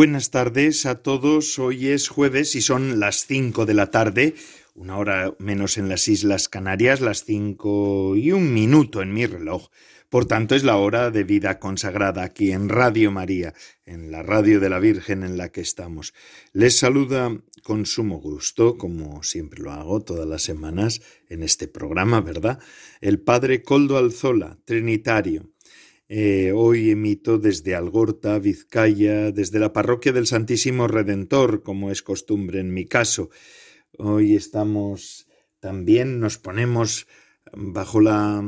Buenas tardes a todos. Hoy es jueves y son las cinco de la tarde, una hora menos en las Islas Canarias, las cinco y un minuto en mi reloj. Por tanto, es la hora de vida consagrada aquí en Radio María, en la radio de la Virgen en la que estamos. Les saluda con sumo gusto, como siempre lo hago todas las semanas en este programa, ¿verdad? El Padre Coldo Alzola, Trinitario eh, hoy emito desde Algorta, Vizcaya, desde la parroquia del Santísimo Redentor, como es costumbre en mi caso. Hoy estamos también, nos ponemos bajo la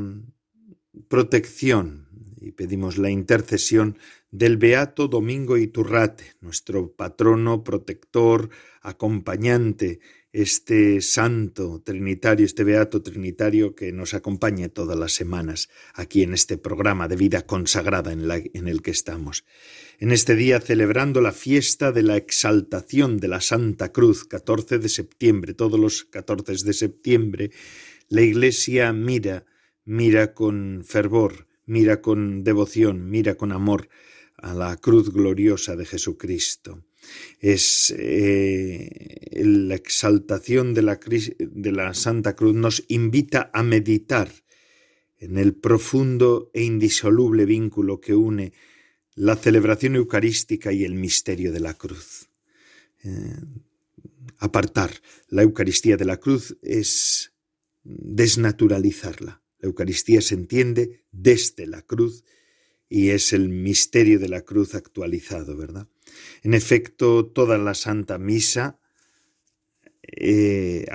protección y pedimos la intercesión del Beato Domingo Iturrate, nuestro patrono, protector, acompañante este santo trinitario, este beato trinitario que nos acompañe todas las semanas aquí en este programa de vida consagrada en, en, el que estamos. En este día celebrando la fiesta de la exaltación de la Santa Cruz, 14 de septiembre, todos los 14 de septiembre, la Iglesia mira, mira con fervor, mira con devoción, mira con amor a la cruz gloriosa de Jesucristo es eh, la exaltación de la, Santa Cruz nos invita a meditar en el profundo e indisoluble vínculo que une la celebración eucarística y el misterio de la cruz. Eh, apartar la Eucaristía de la cruz es desnaturalizarla. La Eucaristía se entiende desde la cruz y es el misterio de la cruz actualizado, ¿verdad? En efecto, toda la Santa Misa eh,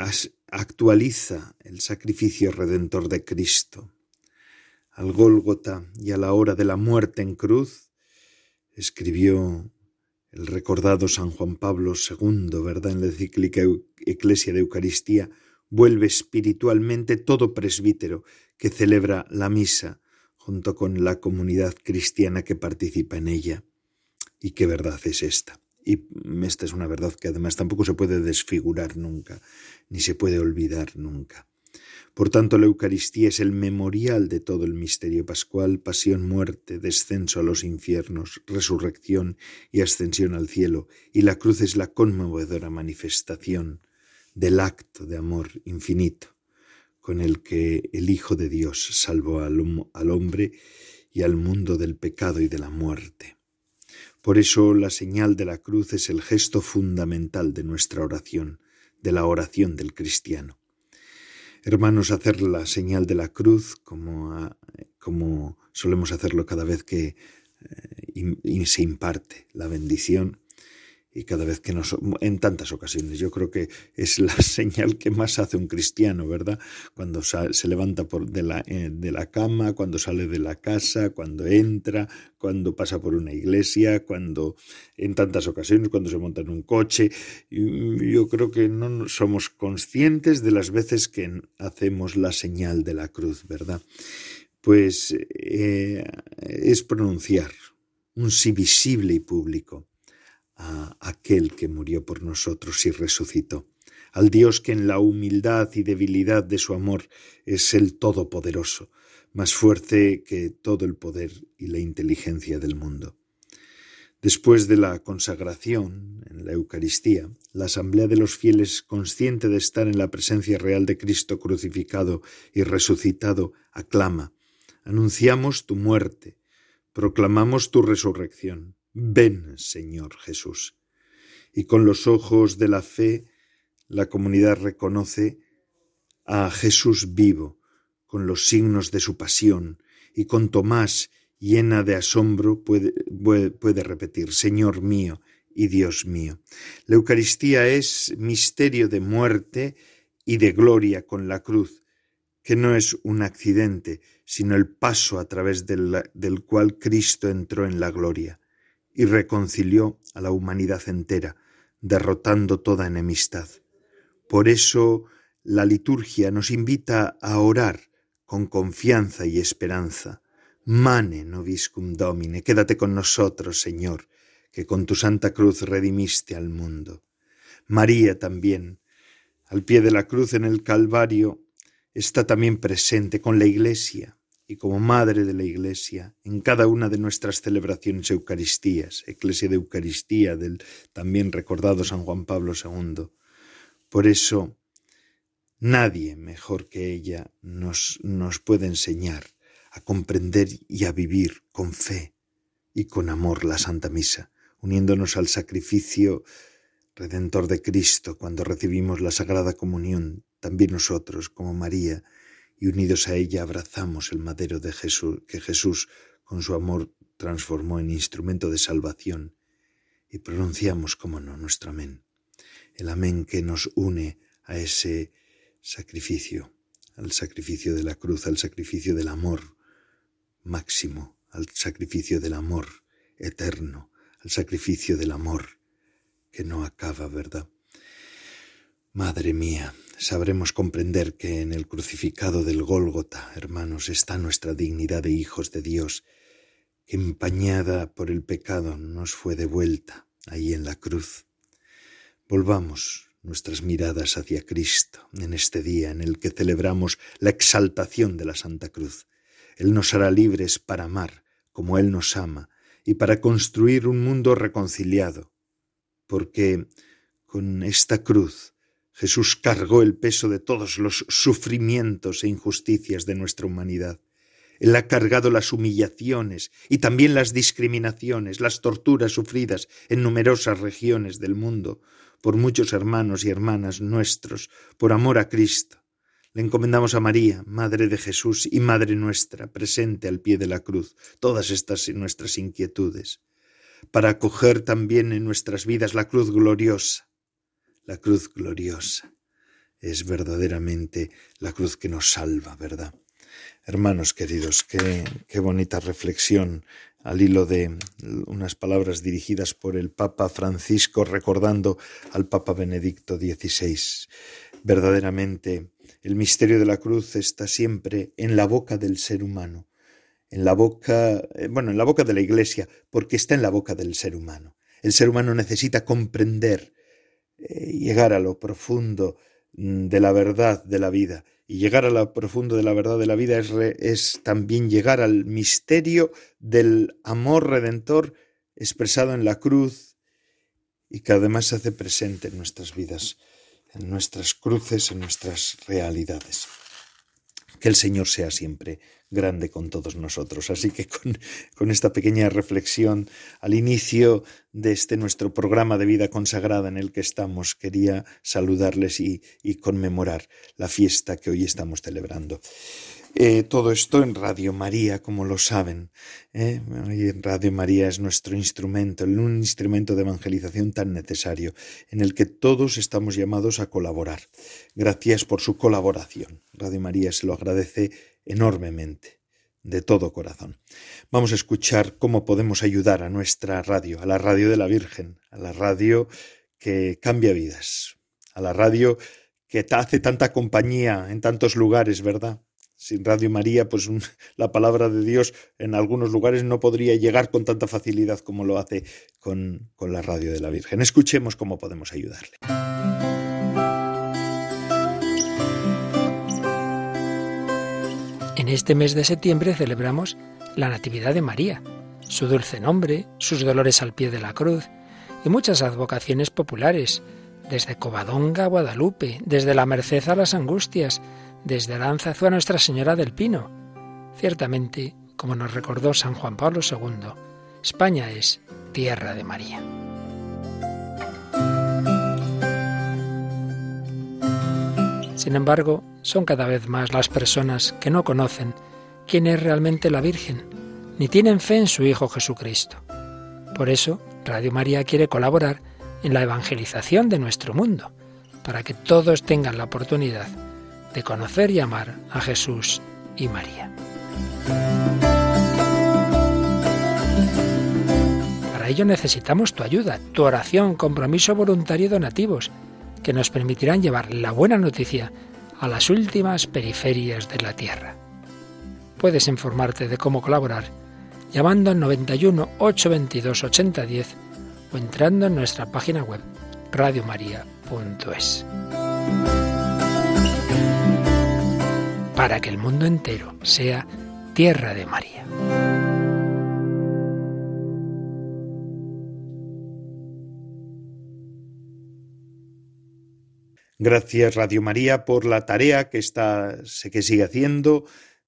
actualiza el sacrificio redentor de Cristo. Al Gólgota y a la hora de la muerte en cruz, escribió el recordado San Juan Pablo II, ¿verdad? En la encíclica Eclesia de Eucaristía, vuelve espiritualmente todo presbítero que celebra la misa junto con la comunidad cristiana que participa en ella. ¿Y qué verdad es esta? Y esta es una verdad que además tampoco se puede desfigurar nunca, ni se puede olvidar nunca. Por tanto, la Eucaristía es el memorial de todo el misterio pascual, pasión, muerte, descenso a los infiernos, resurrección y ascensión al cielo, y la cruz es la conmovedora manifestación del acto de amor infinito con el que el Hijo de Dios salvó al, al hombre y al mundo del pecado y de la muerte. Por eso la señal de la cruz es el gesto fundamental de nuestra oración, de la oración del cristiano. Hermanos, hacer la señal de la cruz como, como solemos hacerlo cada vez que eh, se imparte la bendición, y cada vez que nos en tantas ocasiones. Yo creo que es la señal que más hace un cristiano verdad cuando se levanta por de la eh, de la cama cuando sale de la casa cuando entra cuando pasa por una iglesia cuando en tantas ocasiones cuando se monta en un coche. Yo creo que no somos conscientes de las veces que hacemos la señal de la cruz verdad pues eh, es pronunciar un sí visible y público a aquel que murió por nosotros y resucitó, al Dios que en la humildad y debilidad de su amor es el Todopoderoso, más fuerte que todo el poder y la inteligencia del mundo. Después de la consagración en la Eucaristía, la Asamblea de los Fieles, consciente de estar en la presencia real de Cristo crucificado y resucitado, aclama, Anunciamos tu muerte, proclamamos tu resurrección. Ven, Señor Jesús. Y con los ojos de la fe, la comunidad reconoce a Jesús vivo, con los signos de su pasión, y con Tomás, llena de asombro, puede, repetir, Señor mío y Dios mío. La Eucaristía es misterio de muerte y de gloria con la cruz, que no es un accidente, sino el paso a través del cual Cristo entró en la gloria y reconcilió a la humanidad entera, derrotando toda enemistad. Por eso la liturgia nos invita a orar con confianza y esperanza. Mane nobiscum domine, quédate con nosotros, Señor, que con tu santa cruz redimiste al mundo. María también, al pie de la cruz en el Calvario, está también presente con la Iglesia y como Madre de la Iglesia en cada una de nuestras celebraciones eucaristías, Eclesia de Eucaristía del también recordado San Juan Pablo II. Por eso, nadie mejor que ella nos, nos puede enseñar a comprender y a vivir con fe y con amor la Santa Misa, uniéndonos al sacrificio redentor de Cristo cuando recibimos la Sagrada Comunión, también nosotros, como María, y unidos a ella abrazamos el madero de Jesús, que Jesús con su amor transformó en instrumento de salvación, y pronunciamos, como no, nuestro amén, el amén que nos une a ese sacrificio, al sacrificio de la cruz, al sacrificio del amor máximo, al sacrificio del amor eterno, al sacrificio del amor que no acaba, ¿verdad? Madre mía, sabremos comprender que en el crucificado del Gólgota, hermanos, está nuestra dignidad de hijos de Dios, que empañada por el pecado nos fue devuelta ahí en la cruz. Volvamos nuestras miradas hacia Cristo en este día en el que celebramos la exaltación de la Santa Cruz. Él nos hará libres para amar como Él nos ama y para construir un mundo reconciliado, porque con esta cruz Jesús cargó el peso de todos los sufrimientos e injusticias de nuestra humanidad. Él ha cargado las humillaciones y también las discriminaciones, las torturas sufridas en numerosas regiones del mundo por muchos hermanos y hermanas nuestros, por amor a Cristo. Le encomendamos a María, Madre de Jesús y Madre nuestra, presente al pie de la cruz, todas estas nuestras inquietudes para acoger también en nuestras vidas la cruz gloriosa. La cruz gloriosa es verdaderamente la cruz que nos salva, ¿verdad? Hermanos queridos, qué, qué bonita reflexión al hilo de unas palabras dirigidas por el Papa Francisco recordando al Papa Benedicto XVI. Verdaderamente, el misterio de la cruz está siempre en la boca del ser humano en la boca, eh, bueno, en la boca de la Iglesia, porque está en la boca del ser humano. El ser humano necesita comprender, llegar a lo profundo mm, de la verdad de la vida. Y llegar a lo profundo de la verdad de la vida es, es también llegar al misterio del amor redentor expresado en la cruz y que además se hace presente en nuestras vidas, en nuestras cruces, en nuestras realidades. Que el Señor sea siempre grande con todos nosotros. Así que con, esta pequeña reflexión al inicio de este nuestro programa de vida consagrada en el que estamos, quería saludarles y, conmemorar la fiesta que hoy estamos celebrando. Eh, todo esto en Radio María, como lo saben. ¿eh? Radio María es nuestro instrumento, un instrumento de evangelización tan necesario, en el que todos estamos llamados a colaborar. Gracias por su colaboración. Radio María se lo agradece enormemente, de todo corazón. Vamos a escuchar cómo podemos ayudar a nuestra radio, a la radio de la Virgen, a la radio que cambia vidas, a la radio que hace tanta compañía en tantos lugares, ¿verdad? Sin Radio María, pues la palabra de Dios en algunos lugares no podría llegar con tanta facilidad como lo hace con, con la radio de la Virgen. Escuchemos cómo podemos ayudarle. En este mes de septiembre celebramos la Natividad de María, su dulce nombre, sus dolores al pie de la cruz y muchas advocaciones populares, desde Covadonga a Guadalupe, desde la Merced a las Angustias, desde Aranzazu a Nuestra Señora del Pino. Ciertamente, como nos recordó San Juan Pablo II, España es tierra de María. Sin embargo, son cada vez más las personas que no conocen quién es realmente la Virgen, ni tienen fe en su Hijo Jesucristo. Por eso, Radio María quiere colaborar en la evangelización de nuestro mundo, para que todos tengan la oportunidad de conocer y amar a Jesús y María. Para ello necesitamos tu ayuda, tu oración, compromiso voluntario y donativos, que nos permitirán llevar la buena noticia a las últimas periferias de la tierra. Puedes informarte de cómo colaborar llamando al 91 822 8010 o entrando en nuestra página web radiomaria.es. Para que el mundo entero sea tierra de María. Gracias Radio María por la tarea que está, que sigue haciendo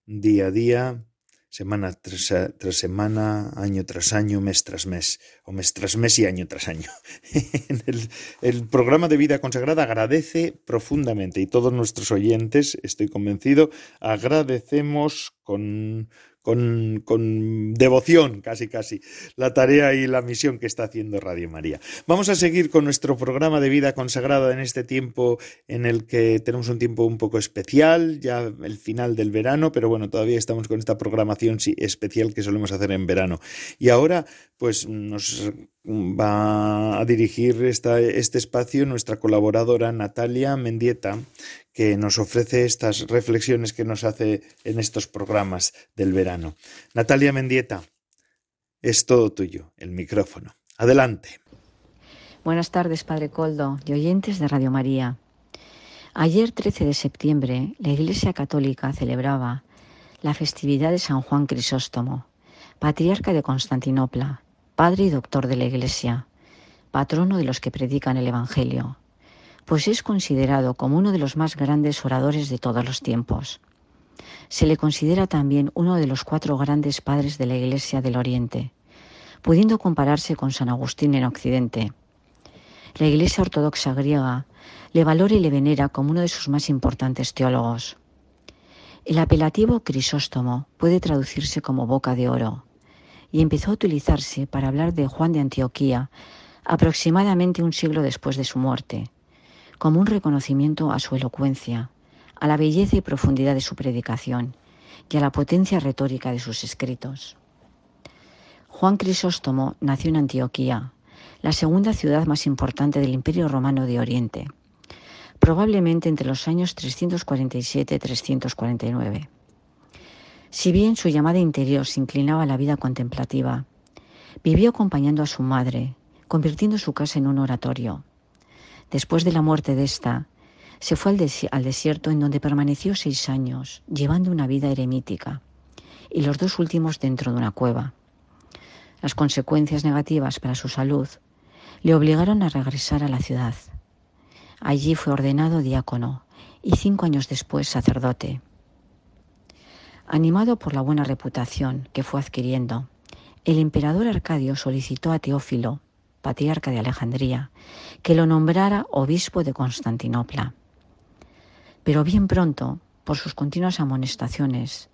día a día semana tras, semana, año tras año, mes tras mes, o mes tras mes y año tras año. el, programa de vida consagrada agradece profundamente y todos nuestros oyentes, estoy convencido, agradecemos con, con, con, devoción, casi casi, la tarea y la misión que está haciendo Radio María. Vamos a seguir con nuestro programa de vida consagrada en este tiempo en el que tenemos un tiempo un poco especial, ya el final del verano, pero bueno, todavía estamos con esta programación especial que solemos hacer en verano. Y ahora, pues nos va a dirigir esta, este espacio nuestra colaboradora Natalia Mendieta, que nos ofrece estas reflexiones que nos hace en estos programas del verano. Natalia Mendieta, es todo tuyo, el micrófono. Adelante. Buenas tardes, Padre Coldo y oyentes de Radio María. Ayer, 13 de septiembre, la Iglesia Católica celebraba la festividad de San Juan Crisóstomo, patriarca de Constantinopla, padre y doctor de la Iglesia, patrono de los que predican el Evangelio, pues es considerado como uno de los más grandes oradores de todos los tiempos. Se le considera también uno de los cuatro grandes padres de la Iglesia del Oriente, pudiendo compararse con San Agustín en Occidente. La Iglesia Ortodoxa griega le valora y le venera como uno de sus más importantes teólogos. El apelativo Crisóstomo puede traducirse como boca de oro, y empezó a utilizarse para hablar de Juan de Antioquía aproximadamente un siglo después de su muerte, como un reconocimiento a su elocuencia, a la belleza y profundidad de su predicación y a la potencia retórica de sus escritos. Juan Crisóstomo nació en Antioquía, la segunda ciudad más importante del Imperio Romano de Oriente, probablemente entre los años 347 y 349. Si bien su llamada interior se inclinaba a la vida contemplativa, vivió acompañando a su madre, convirtiendo su casa en un oratorio. Después de la muerte de esta, se fue al, al desierto en donde permaneció seis años, llevando una vida eremítica, y los dos últimos dentro de una cueva. Las consecuencias negativas para su salud le obligaron a regresar a la ciudad. Allí fue ordenado diácono y cinco años después sacerdote. Animado por la buena reputación que fue adquiriendo, el emperador Arcadio solicitó a Teófilo, patriarca de Alejandría, que lo nombrara obispo de Constantinopla. Pero bien pronto, por sus continuas amonestaciones,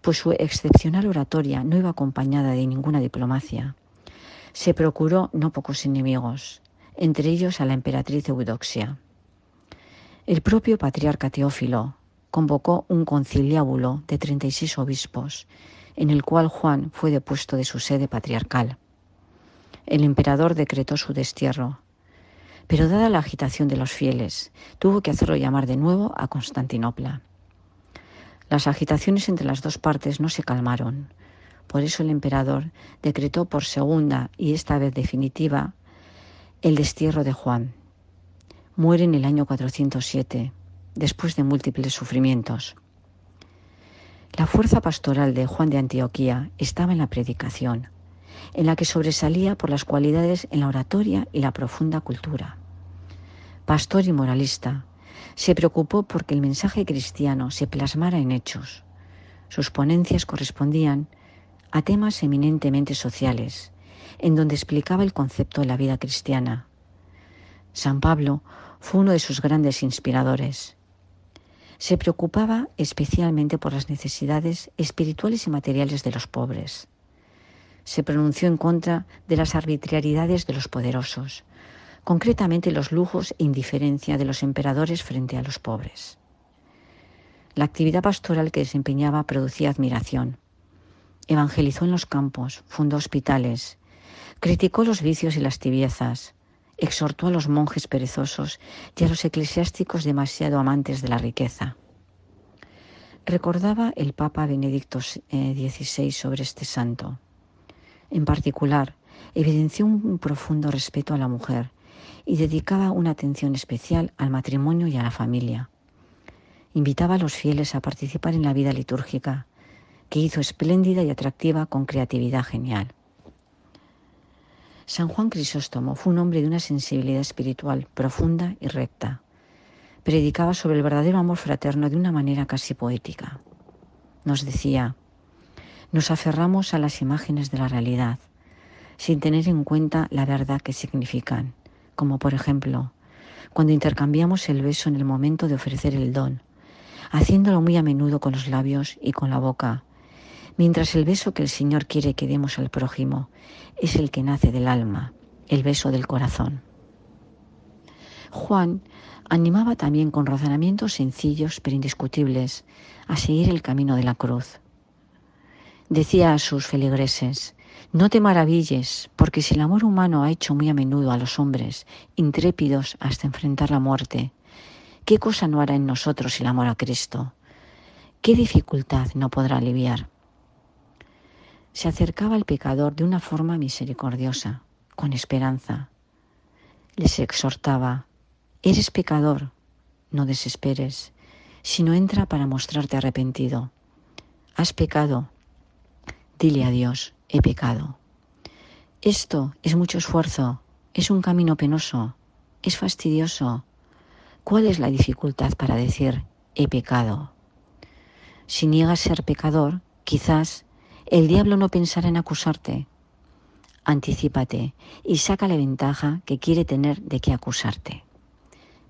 pues su excepcional oratoria no iba acompañada de ninguna diplomacia, se procuró no pocos enemigos, entre ellos a la emperatriz Eudoxia. El propio patriarca Teófilo, convocó un conciliábulo de 36 obispos, en el cual Juan fue depuesto de su sede patriarcal. El emperador decretó su destierro, pero dada la agitación de los fieles, tuvo que hacerlo llamar de nuevo a Constantinopla. Las agitaciones entre las dos partes no se calmaron. Por eso el emperador decretó por segunda y esta vez definitiva el destierro de Juan. Muere en el año 407 después de múltiples sufrimientos. La fuerza pastoral de Juan de Antioquía estaba en la predicación, en la que sobresalía por las cualidades en la oratoria y la profunda cultura. Pastor y moralista, se preocupó porque el mensaje cristiano se plasmara en hechos. Sus ponencias correspondían a temas eminentemente sociales, en donde explicaba el concepto de la vida cristiana. San Pablo fue uno de sus grandes inspiradores. Se preocupaba especialmente por las necesidades espirituales y materiales de los pobres. Se pronunció en contra de las arbitrariedades de los poderosos, concretamente los lujos e indiferencia de los emperadores frente a los pobres. La actividad pastoral que desempeñaba producía admiración. Evangelizó en los campos, fundó hospitales, criticó los vicios y las tibiezas, exhortó a los monjes perezosos y a los eclesiásticos demasiado amantes de la riqueza. Recordaba el Papa Benedicto XVI sobre este santo. En particular, evidenció un profundo respeto a la mujer y dedicaba una atención especial al matrimonio y a la familia. Invitaba a los fieles a participar en la vida litúrgica, que hizo espléndida y atractiva con creatividad genial. San Juan Crisóstomo fue un hombre de una sensibilidad espiritual profunda y recta. Predicaba sobre el verdadero amor fraterno de una manera casi poética. Nos decía, nos aferramos a las imágenes de la realidad, sin tener en cuenta la verdad que significan, como por ejemplo, cuando intercambiamos el beso en el momento de ofrecer el don, haciéndolo muy a menudo con los labios y con la boca, mientras el beso que el Señor quiere que demos al prójimo es el que nace del alma, el beso del corazón. Juan animaba también con razonamientos sencillos pero indiscutibles a seguir el camino de la cruz. Decía a sus feligreses, no te maravilles, porque si el amor humano ha hecho muy a menudo a los hombres intrépidos hasta enfrentar la muerte, ¿qué cosa no hará en nosotros el amor a Cristo? ¿Qué dificultad no podrá aliviar? Se acercaba al pecador de una forma misericordiosa, con esperanza. Les exhortaba, eres pecador, no desesperes, sino entra para mostrarte arrepentido. Has pecado, dile a Dios, he pecado. Esto es mucho esfuerzo, es un camino penoso, es fastidioso. ¿Cuál es la dificultad para decir he pecado? Si niegas ser pecador, quizás el diablo no pensará en acusarte. Anticípate y saca la ventaja que quiere tener de qué acusarte.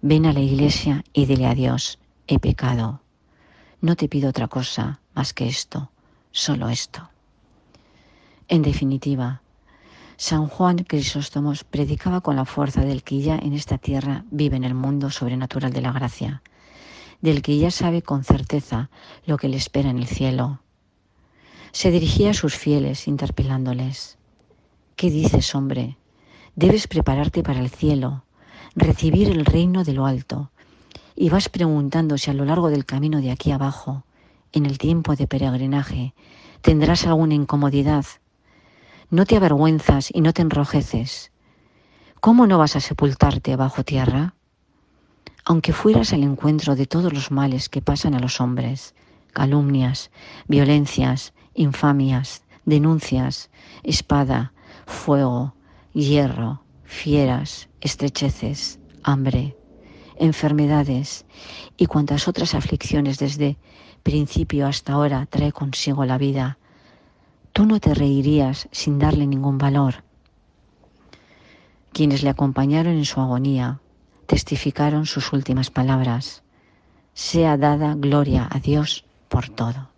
Ven a la iglesia y dile a Dios, he pecado. No te pido otra cosa más que esto, solo esto. En definitiva, San Juan Crisóstomos predicaba con la fuerza del que ya en esta tierra vive en el mundo sobrenatural de la gracia, del que ya sabe con certeza lo que le espera en el cielo. Se dirigía a sus fieles interpelándoles. ¿Qué dices, hombre? Debes prepararte para el cielo, recibir el reino de lo alto, y vas preguntando si a lo largo del camino de aquí abajo, en el tiempo de peregrinaje, tendrás alguna incomodidad no te avergüenzas y no te enrojeces. ¿Cómo no vas a sepultarte bajo tierra? Aunque fueras al encuentro de todos los males que pasan a los hombres, calumnias, violencias, infamias, denuncias, espada, fuego, hierro, fieras, estrecheces, hambre, enfermedades y cuantas otras aflicciones desde principio hasta ahora trae consigo la vida, tú no te reirías sin darle ningún valor. Quienes le acompañaron en su agonía testificaron sus últimas palabras. Sea dada gloria a Dios por todo.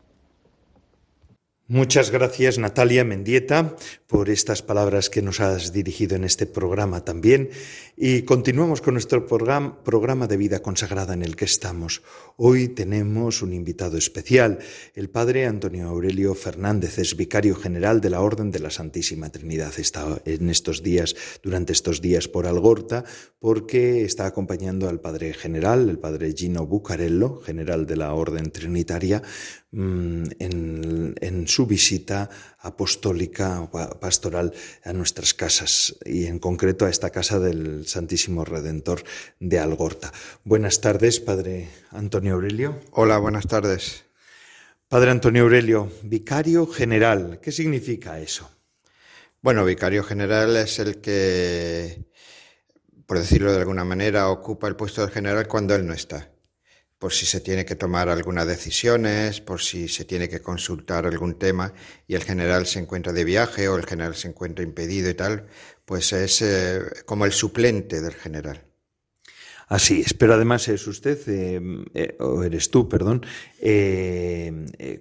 Muchas gracias Natalia Mendieta por estas palabras que nos has dirigido en este programa también y continuamos con nuestro programa, de vida consagrada en el que estamos. Hoy tenemos un invitado especial, el padre Antonio Aurelio Fernández, es vicario general de la Orden de la Santísima Trinidad. Está en estos días, durante estos días por Algorta, porque está acompañando al padre general, el padre Gino Bucarello, general de la Orden Trinitaria, mm, en, en su visita apostólica pastoral a nuestras casas y en concreto a esta casa del Santísimo Redentor de Algorta. Buenas tardes, Padre Antonio Aurelio. Hola, buenas tardes. Padre Antonio Aurelio, vicario general, ¿qué significa eso? Bueno, vicario general es el que, por decirlo de alguna manera, ocupa el puesto de general cuando él no está por si se tiene que tomar algunas decisiones, por si se tiene que consultar algún tema y el general se encuentra de viaje o el general se encuentra impedido y tal, pues es eh, como el suplente del general. Así es, pero además es usted, eh, eh, o eres tú, perdón,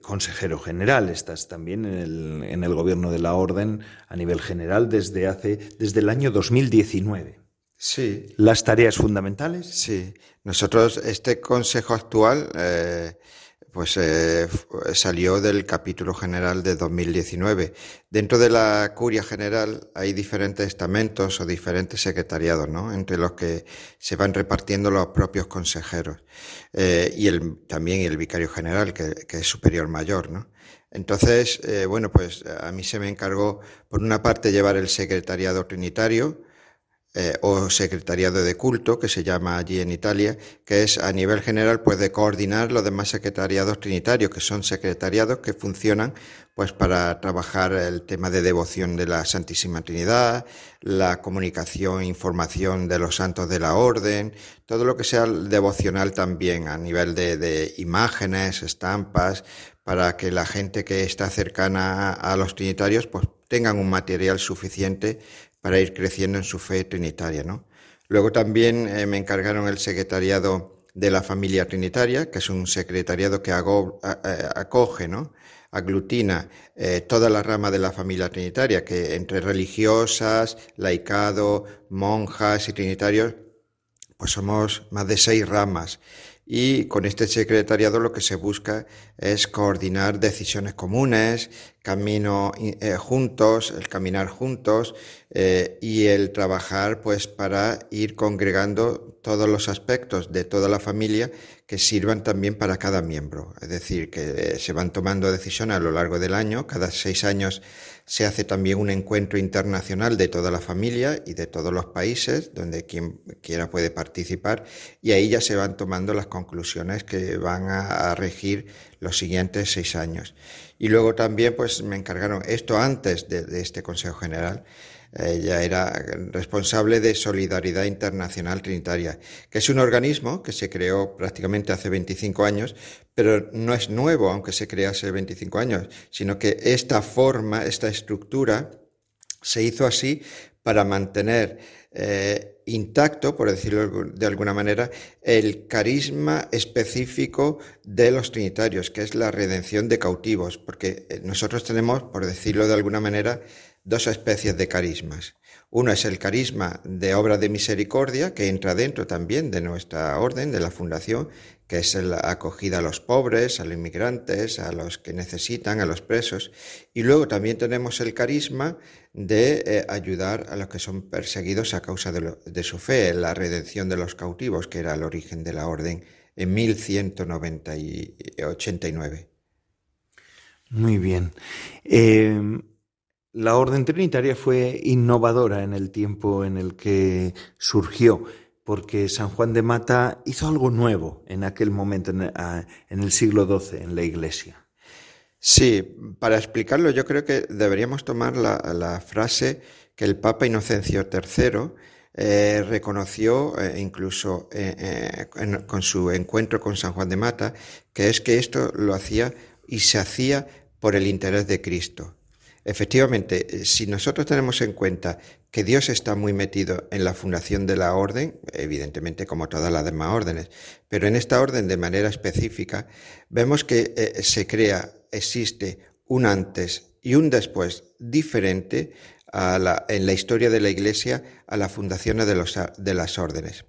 consejero general, estás también en el, en el, gobierno de la orden a nivel general desde hace, desde el año 2019. Sí. Las tareas fundamentales. Sí. Nosotros, este consejo actual, eh, pues eh, salió del capítulo general de 2019. Dentro de la curia general hay diferentes estamentos o diferentes secretariados, ¿no? Entre los que se van repartiendo los propios consejeros eh, y el, también el vicario general, que, es superior mayor, ¿no? Entonces, eh, bueno, pues a mí se me encargó, por una parte, llevar el secretariado trinitario, eh, o secretariado de culto, que se llama allí en Italia, que es a nivel general pues de coordinar los demás secretariados trinitarios, que son secretariados que funcionan pues para trabajar el tema de devoción de la Santísima Trinidad, la comunicación, información de los santos de la orden, todo lo que sea devocional también a nivel de, de imágenes, estampas, para que la gente que está cercana a los trinitarios pues tengan un material suficiente para ir creciendo en su fe trinitaria. ¿no? Luego también eh, me encargaron el secretariado de la familia trinitaria, que es un secretariado que acoge, ¿no? aglutina eh, toda la rama de la familia trinitaria, que entre religiosas, laicado, monjas y trinitarios, pues somos más de seis ramas y con este secretariado lo que se busca es coordinar decisiones comunes, camino eh, juntos, el caminar juntos eh, y el trabajar pues para ir congregando todos los aspectos de toda la familia que sirvan también para cada miembro. Es decir, que eh, se van tomando decisiones a lo largo del año, cada seis años se hace también un encuentro internacional de toda la familia y de todos los países, donde quien quiera puede participar, y ahí ya se van tomando las conclusiones que van a, regir los siguientes seis años. Y luego también pues me encargaron esto antes de este Consejo General, ella era responsable de Solidaridad Internacional Trinitaria, que es un organismo que se creó prácticamente hace 25 años, pero no es nuevo, aunque se creó hace 25 años, sino que esta forma, esta estructura, se hizo así para mantener eh, intacto, por decirlo de alguna manera, el carisma específico de los trinitarios, que es la redención de cautivos, porque eh, nosotros tenemos, por decirlo de alguna manera, dos especies de carismas. Uno es el carisma de obra de misericordia, que entra dentro también de nuestra orden, de la fundación, que es la acogida a los pobres, a los inmigrantes, a los que necesitan, a los presos. Y luego también tenemos el carisma de eh, ayudar a los que son perseguidos a causa de, de, su fe, la redención de los cautivos, que era el origen de la orden en 1189. Muy bien. Eh, la orden trinitaria fue innovadora en el tiempo en el que surgió, porque San Juan de Mata hizo algo nuevo en aquel momento, en, el siglo XII, en la Iglesia. Sí, para explicarlo yo creo que deberíamos tomar la, frase que el Papa Inocencio III eh, reconoció eh, incluso eh, con su encuentro con San Juan de Mata, que es que esto lo hacía y se hacía por el interés de Cristo. Efectivamente, eh, si nosotros tenemos en cuenta que Dios está muy metido en la fundación de la orden, evidentemente como todas las demás órdenes, pero en esta orden de manera específica, vemos que eh, se crea, existe un antes y un después diferente en la historia de la Iglesia a la fundación de, de las órdenes.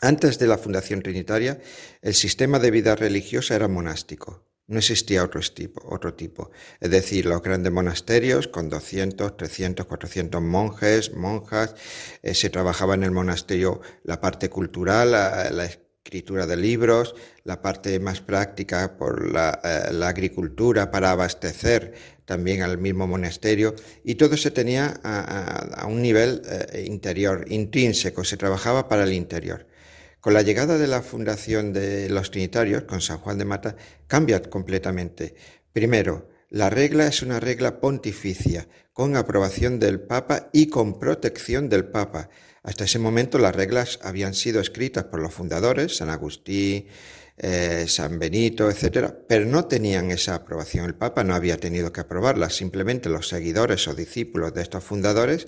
Antes de la fundación trinitaria, el sistema de vida religiosa era monástico. No existía otro tipo, otro tipo. Es decir, los grandes monasterios con 200, 300, 400 monjes, monjas, eh, se trabajaba en el monasterio la parte cultural, la, escritura de libros, la parte más práctica por la, eh, agricultura para abastecer también al mismo monasterio y todo se tenía a, un nivel eh, interior, intrínseco, se trabajaba para el interior. Con la llegada de la fundación de los Trinitarios, con San Juan de Mata, cambia completamente. Primero, la regla es una regla pontificia, con aprobación del Papa y con protección del Papa. Hasta ese momento las reglas habían sido escritas por los fundadores, San Agustín, eh, San Benito, etcétera, pero no tenían esa aprobación. El Papa no había tenido que aprobarlas, simplemente los seguidores o discípulos de estos fundadores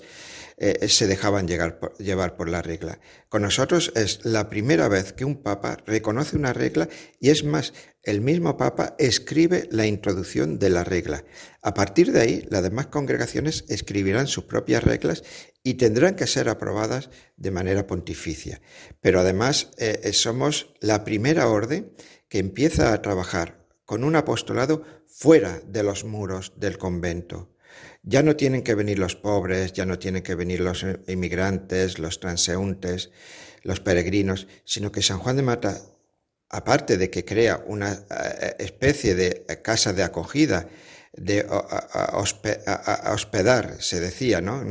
eh, se dejaban llevar por la regla. Con nosotros es la primera vez que un papa reconoce una regla y es más, el mismo papa escribe la introducción de la regla. A partir de ahí, las demás congregaciones escribirán sus propias reglas y tendrán que ser aprobadas de manera pontificia. Pero además eh, somos la primera orden que empieza a trabajar con un apostolado fuera de los muros del convento. Ya no tienen que venir los pobres, ya no tienen que venir los inmigrantes, los transeúntes, los peregrinos, sino que San Juan de Mata, aparte de que crea una eh, especie de casa de acogida de hospedar, se decía, ¿no?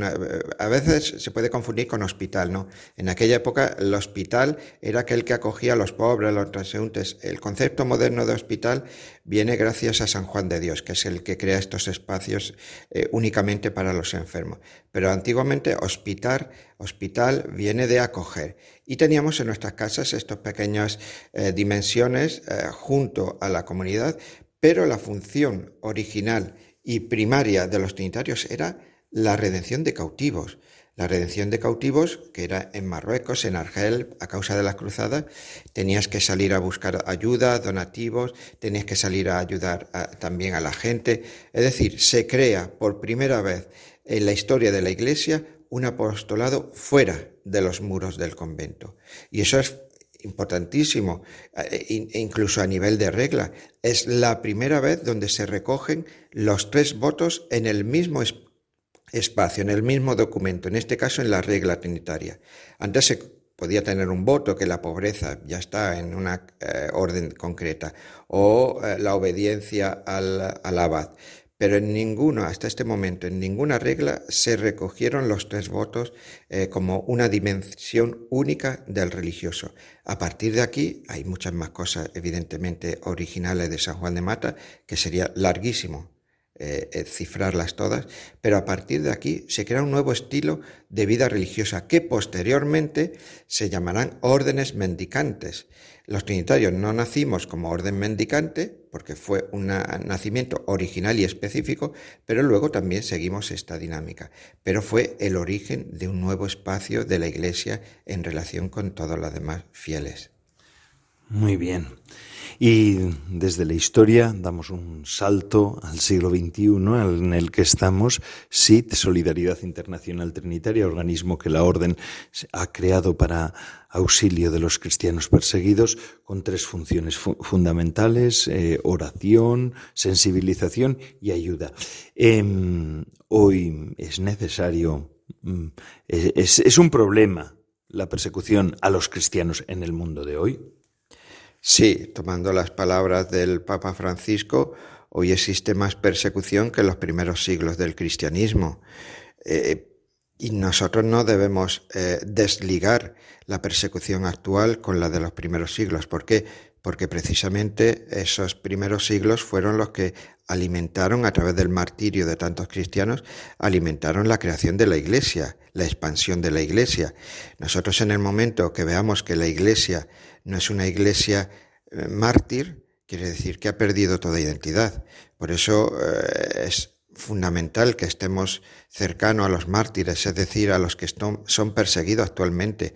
A veces se puede confundir con hospital, ¿no? En aquella época el hospital era aquel que acogía a los pobres, a los transeúntes. El concepto moderno de hospital viene gracias a San Juan de Dios, que es el que crea estos espacios eh, únicamente para los enfermos. Pero antiguamente hospital, hospital viene de acoger. Y teníamos en nuestras casas estas pequeñas eh, dimensiones eh, junto a la comunidad pero la función original y primaria de los trinitarios era la redención de cautivos. La redención de cautivos, que era en Marruecos, en Argel, a causa de las cruzadas, tenías que salir a buscar ayuda, donativos, tenías que salir a ayudar también a la gente. Es decir, se crea por primera vez en la historia de la Iglesia un apostolado fuera de los muros del convento. Y eso es importantísimo, eh, incluso a nivel de regla. Es la primera vez donde se recogen los tres votos en el mismo espacio, en el mismo documento, en este caso en la regla trinitaria. Antes se podía tener un voto que la pobreza ya está en una eh, orden concreta o eh, la obediencia al, al abad pero en ninguno, hasta este momento, en ninguna regla se recogieron los tres votos eh, como una dimensión única del religioso. A partir de aquí hay muchas más cosas, evidentemente, originales de San Juan de Mata, que sería larguísimo eh, eh, cifrarlas todas, pero a partir de aquí se crea un nuevo estilo de vida religiosa que posteriormente se llamarán órdenes mendicantes. Los trinitarios no nacimos como orden mendicante, porque fue un nacimiento original y específico, pero luego también seguimos esta dinámica. Pero fue el origen de un nuevo espacio de la Iglesia en relación con todos los demás fieles. Muy bien. Y desde la historia damos un salto al siglo XXI en el que estamos, SIT, Solidaridad Internacional Trinitaria, organismo que la Orden ha creado para auxilio de los cristianos perseguidos, con tres funciones fundamentales, eh, oración, sensibilización y ayuda. Em, hoy es necesario, mm, es un problema la persecución a los cristianos en el mundo de hoy. Sí, tomando las palabras del Papa Francisco, hoy existe más persecución que en los primeros siglos del cristianismo. Eh, y nosotros no debemos eh, desligar la persecución actual con la de los primeros siglos. ¿Por qué? Porque precisamente esos primeros siglos fueron los que alimentaron, a través del martirio de tantos cristianos, alimentaron la creación de la Iglesia, la expansión de la Iglesia. Nosotros en el momento que veamos que la Iglesia no es una iglesia eh, mártir, quiere decir que ha perdido toda identidad. Por eso eh, es fundamental que estemos cercanos a los mártires, es decir, a los que son perseguidos actualmente,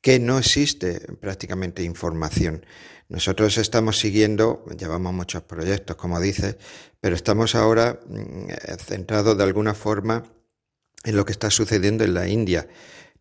que no existe prácticamente información. Nosotros estamos siguiendo, llevamos muchos proyectos, como dices, pero estamos ahora mm, centrados de alguna forma en lo que está sucediendo en la India.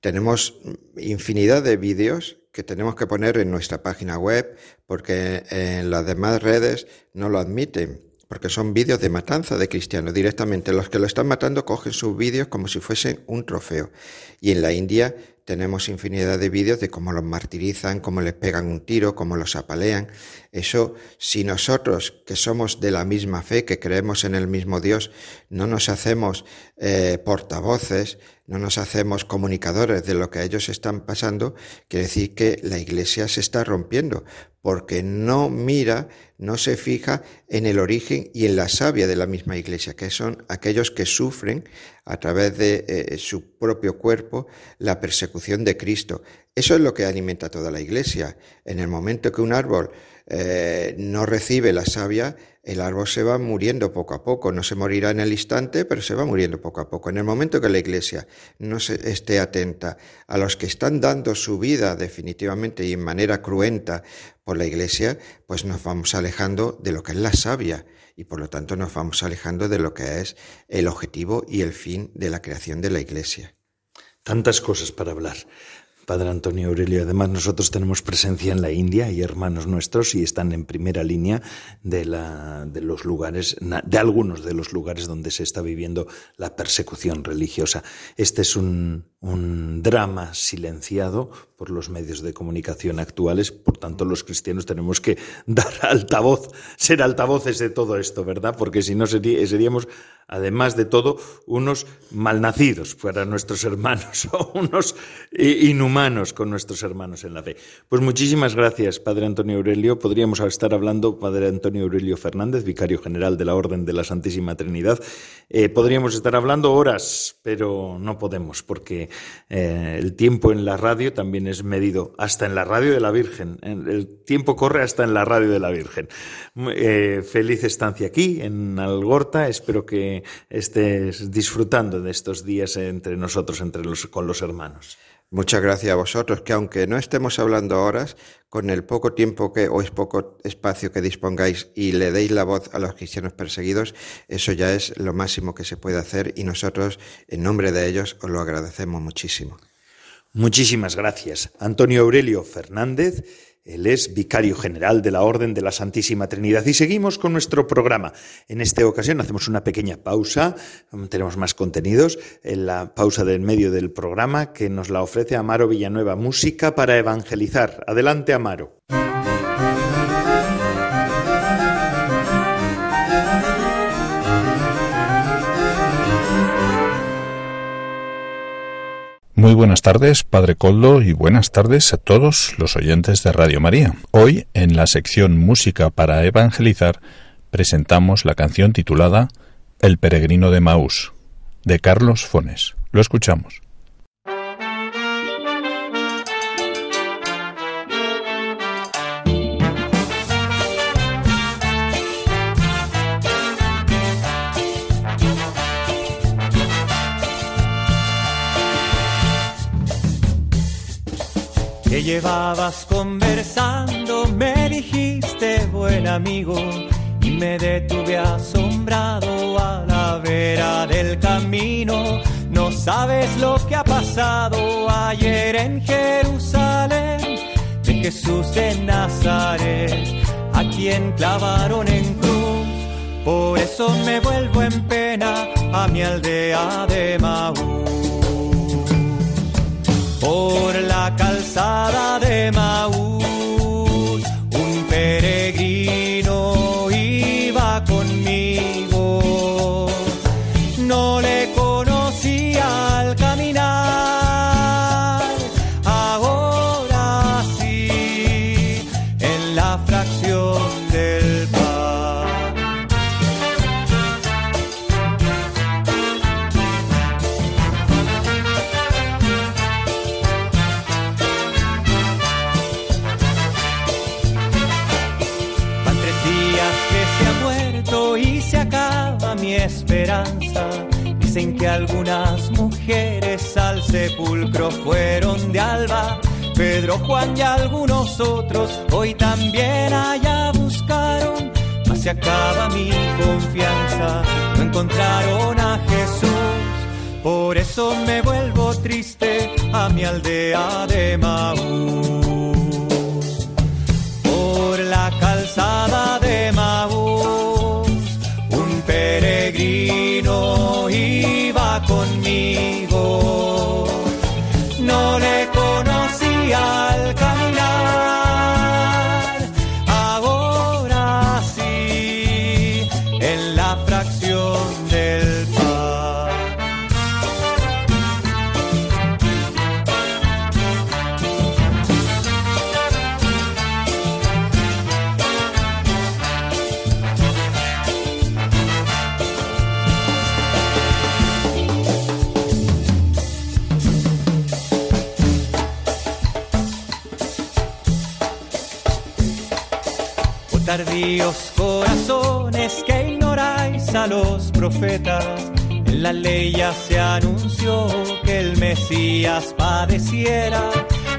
Tenemos infinidad de vídeos que tenemos que poner en nuestra página web porque en las demás redes no lo admiten, porque son vídeos de matanza de cristianos. Directamente los que lo están matando cogen sus vídeos como si fuesen un trofeo. Y en la India tenemos infinidad de vídeos de cómo los martirizan, cómo les pegan un tiro, cómo los apalean. Eso, si nosotros, que somos de la misma fe, que creemos en el mismo Dios, no nos hacemos eh, portavoces, no nos hacemos comunicadores de lo que ellos están pasando, quiere decir que la iglesia se está rompiendo, porque no mira, no se fija en el origen y en la savia de la misma iglesia, que son aquellos que sufren a través de eh, su propio cuerpo la persecución de Cristo. Eso es lo que alimenta toda la iglesia. En el momento que un árbol eh, no recibe la savia, el árbol se va muriendo poco a poco. No se morirá en el instante, pero se va muriendo poco a poco. En el momento que la Iglesia no se esté atenta a los que están dando su vida definitivamente y en manera cruenta por la Iglesia, pues nos vamos alejando de lo que es la savia y por lo tanto nos vamos alejando de lo que es el objetivo y el fin de la creación de la Iglesia. Tantas cosas para hablar. Padre Antonio Aurelio. Además, nosotros tenemos presencia en la India y hermanos nuestros y están en primera línea de, la, de los lugares, de algunos de los lugares donde se está viviendo la persecución religiosa. Este es un, un drama silenciado por los medios de comunicación actuales, por tanto los cristianos tenemos que dar altavoz, ser altavoces de todo esto, ¿verdad? Porque si no seríamos, además de todo, unos malnacidos para nuestros hermanos o unos inhumanos con nuestros hermanos en la fe. Pues muchísimas gracias, Padre Antonio Aurelio. Podríamos estar hablando, Padre Antonio Aurelio Fernández, vicario general de la Orden de la Santísima Trinidad. Eh, podríamos estar hablando horas, pero no podemos porque eh, el tiempo en la radio también es medido, hasta en la radio de la Virgen. El tiempo corre hasta en la radio de la Virgen. Eh, feliz estancia aquí, en Algorta. Espero que estés disfrutando de estos días entre nosotros, entre los, con los hermanos. Muchas gracias a vosotros, que aunque no estemos hablando horas, con el poco tiempo que o es poco espacio que dispongáis y le deis la voz a los cristianos perseguidos, eso ya es lo máximo que se puede hacer y nosotros, en nombre de ellos, os lo agradecemos muchísimo. Muchísimas gracias. Antonio Aurelio Fernández él es vicario general de la Orden de la Santísima Trinidad. Y seguimos con nuestro programa. En esta ocasión hacemos una pequeña pausa. Tenemos más contenidos. En la pausa del medio del programa que nos la ofrece Amaro Villanueva. Música para evangelizar. Adelante, Amaro. Muy buenas tardes, Padre Coldo, y buenas tardes a todos los oyentes de Radio María. Hoy, en la sección Música para Evangelizar, presentamos la canción titulada El peregrino de Maús, de Carlos Fones. Lo escuchamos. Llevabas conversando, me dijiste buen amigo y me detuve asombrado a la vera del camino. No sabes lo que ha pasado ayer en Jerusalén de Jesús de Nazaret, a quien clavaron en cruz. Por eso me vuelvo en pena a mi aldea de Maú por la calzada de Maús, a mi aldea de Maús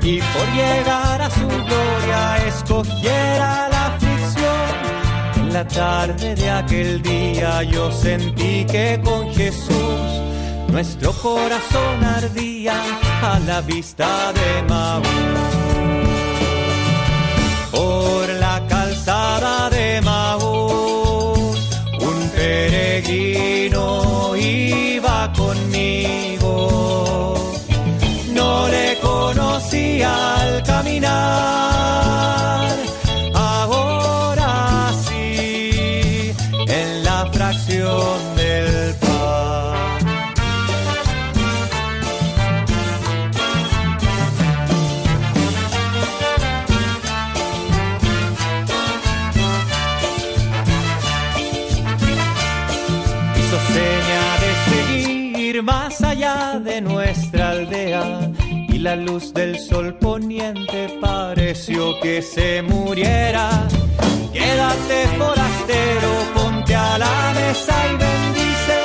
y por llegar a su gloria escogiera la aflicción. En la tarde de aquel día yo sentí que con Jesús nuestro corazón ardía a la vista de Maú. Por luz del sol poniente pareció que se muriera. Quédate forastero, ponte a la mesa y bendice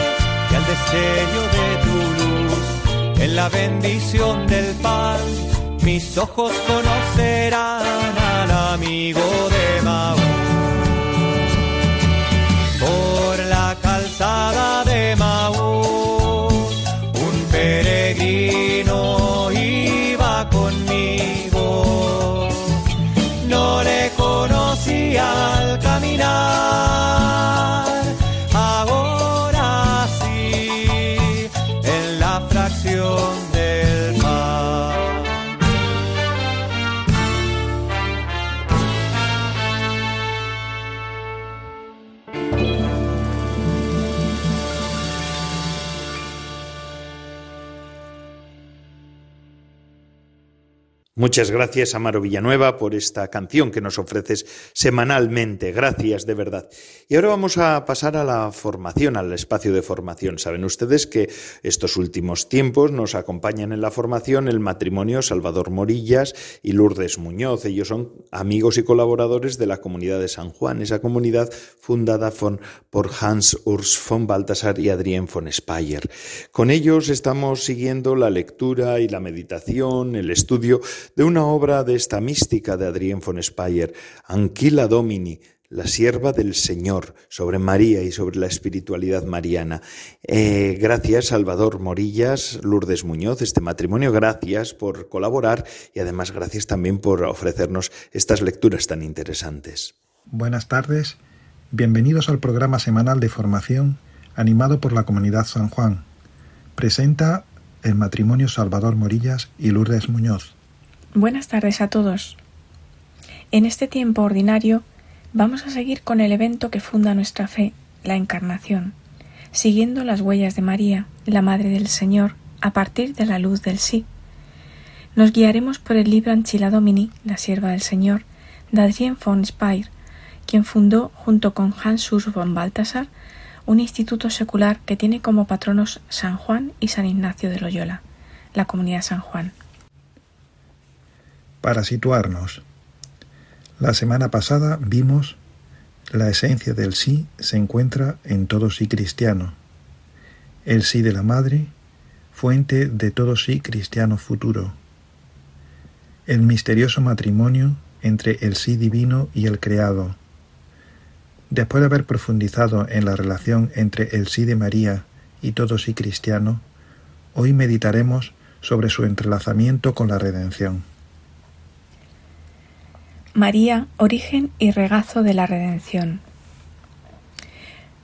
y al destello de tu luz, en la bendición del pan, mis ojos conocerán al amigo de Maú Muchas gracias, Amaro Villanueva, por esta canción que nos ofreces semanalmente. Gracias, de verdad. Y ahora vamos a pasar a la formación, al espacio de formación. Saben ustedes que estos últimos tiempos nos acompañan en la formación el matrimonio Salvador Morillas y Lourdes Muñoz. Ellos son amigos y colaboradores de la comunidad de San Juan, esa comunidad fundada por Hans Urs von Balthasar y Adrien von Speyer. Con ellos estamos siguiendo la lectura y la meditación, el estudio de una obra de esta mística de Adrien von Speyer, Anquila Domini, la sierva del Señor, sobre María y sobre la espiritualidad mariana. Eh, gracias, Salvador Morillas, Lourdes Muñoz, este matrimonio, gracias por colaborar y además gracias también por ofrecernos estas lecturas tan interesantes. Buenas tardes, bienvenidos al programa semanal de formación animado por la Comunidad San Juan. Presenta el matrimonio Salvador Morillas y Lourdes Muñoz. Buenas tardes a todos. En este tiempo ordinario vamos a seguir con el evento que funda nuestra fe, la Encarnación, siguiendo las huellas de María, la Madre del Señor, a partir de la luz del sí. Nos guiaremos por el libro Anchila Domini, la sierva del Señor, de Adrien von Speyer, quien fundó, junto con Hans Urs von Balthasar, un instituto secular que tiene como patronos San Juan y San Ignacio de Loyola, la comunidad San Juan. Para situarnos, la semana pasada vimos la esencia del sí se encuentra en todo sí cristiano, el sí de la madre, fuente de todo sí cristiano futuro, el misterioso matrimonio entre el sí divino y el creado. Después de haber profundizado en la relación entre el sí de María y todo sí cristiano, hoy meditaremos sobre su entrelazamiento con la redención. María, origen y regazo de la redención.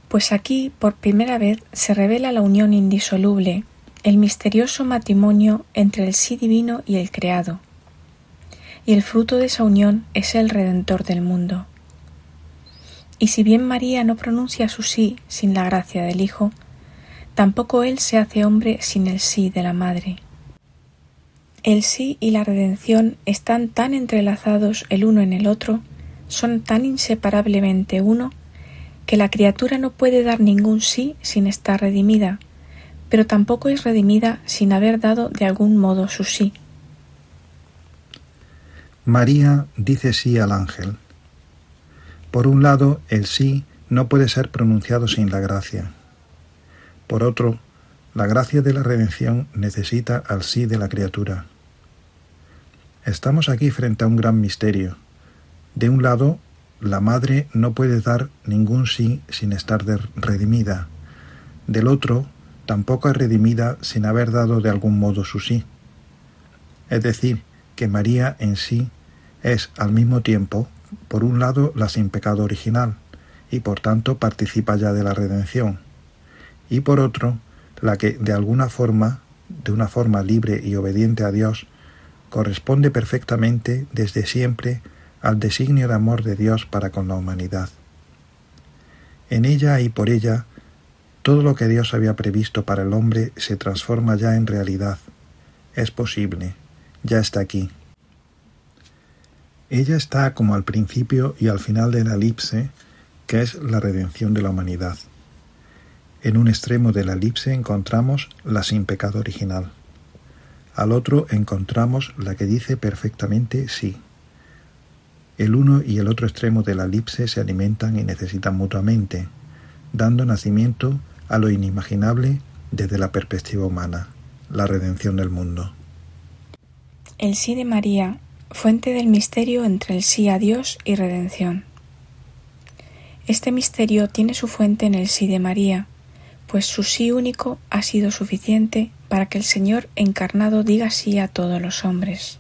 Pues aquí, por primera vez, se revela la unión indisoluble, el misterioso matrimonio entre el sí divino y el creado. Y el fruto de esa unión es el Redentor del mundo. Y si bien María no pronuncia su sí sin la gracia del Hijo, tampoco Él se hace hombre sin el sí de la Madre. El sí y la redención están tan entrelazados el uno en el otro, son tan inseparablemente uno, que la criatura no puede dar ningún sí sin estar redimida, pero tampoco es redimida sin haber dado de algún modo su sí. María dice sí al ángel. Por un lado, el sí no puede ser pronunciado sin la gracia. Por otro, la gracia de la redención necesita al sí de la criatura. Estamos aquí frente a un gran misterio. De un lado, la madre no puede dar ningún sí sin estar redimida. Del otro, tampoco es redimida sin haber dado de algún modo su sí. Es decir, que María en sí es al mismo tiempo, por un lado, la sin pecado original, y por tanto participa ya de la redención, y por otro, la que de alguna forma, de una forma libre y obediente a Dios, corresponde perfectamente desde siempre al designio de amor de Dios para con la humanidad. En ella y por ella, todo lo que Dios había previsto para el hombre se transforma ya en realidad. Es posible, ya está aquí. Ella está como al principio y al final de la elipse, que es la redención de la humanidad. En un extremo de la elipse encontramos la sin pecado original. Al otro encontramos la que dice perfectamente sí. El uno y el otro extremo de la elipse se alimentan y necesitan mutuamente, dando nacimiento a lo inimaginable desde la perspectiva humana, la redención del mundo. El sí de María, fuente del misterio entre el sí a Dios y redención. Este misterio tiene su fuente en el sí de María, pues su sí único ha sido suficiente para que el Señor encarnado diga sí a todos los hombres.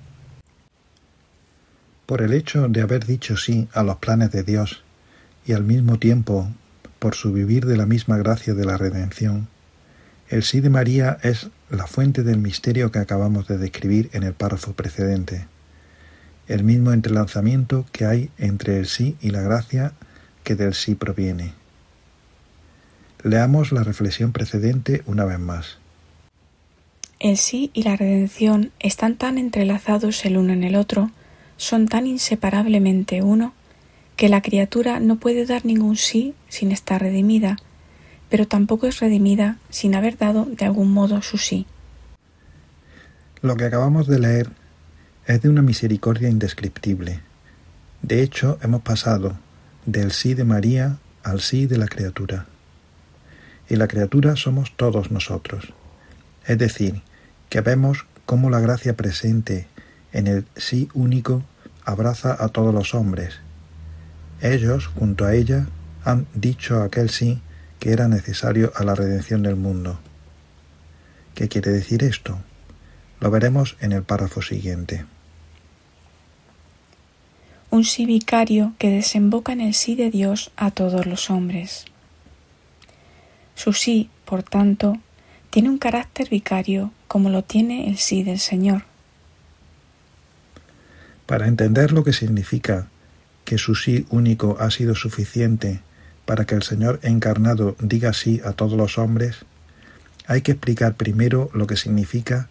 Por el hecho de haber dicho sí a los planes de Dios y al mismo tiempo por su vivir de la misma gracia de la redención, el sí de María es la fuente del misterio que acabamos de describir en el párrafo precedente, el mismo entrelazamiento que hay entre el sí y la gracia que del sí proviene. Leamos la reflexión precedente una vez más. El sí y la redención están tan entrelazados el uno en el otro, son tan inseparablemente uno, que la criatura no puede dar ningún sí sin estar redimida, pero tampoco es redimida sin haber dado de algún modo su sí. Lo que acabamos de leer es de una misericordia indescriptible. De hecho, hemos pasado del sí de María al sí de la criatura. Y la criatura somos todos nosotros. Es decir, que vemos cómo la gracia presente en el sí único abraza a todos los hombres. Ellos, junto a ella, han dicho aquel sí que era necesario a la redención del mundo. ¿Qué quiere decir esto? Lo veremos en el párrafo siguiente. Un sí vicario que desemboca en el sí de Dios a todos los hombres. Su sí, por tanto, tiene un carácter vicario como lo tiene el sí del Señor. Para entender lo que significa que su sí único ha sido suficiente para que el Señor encarnado diga sí a todos los hombres, hay que explicar primero lo que significa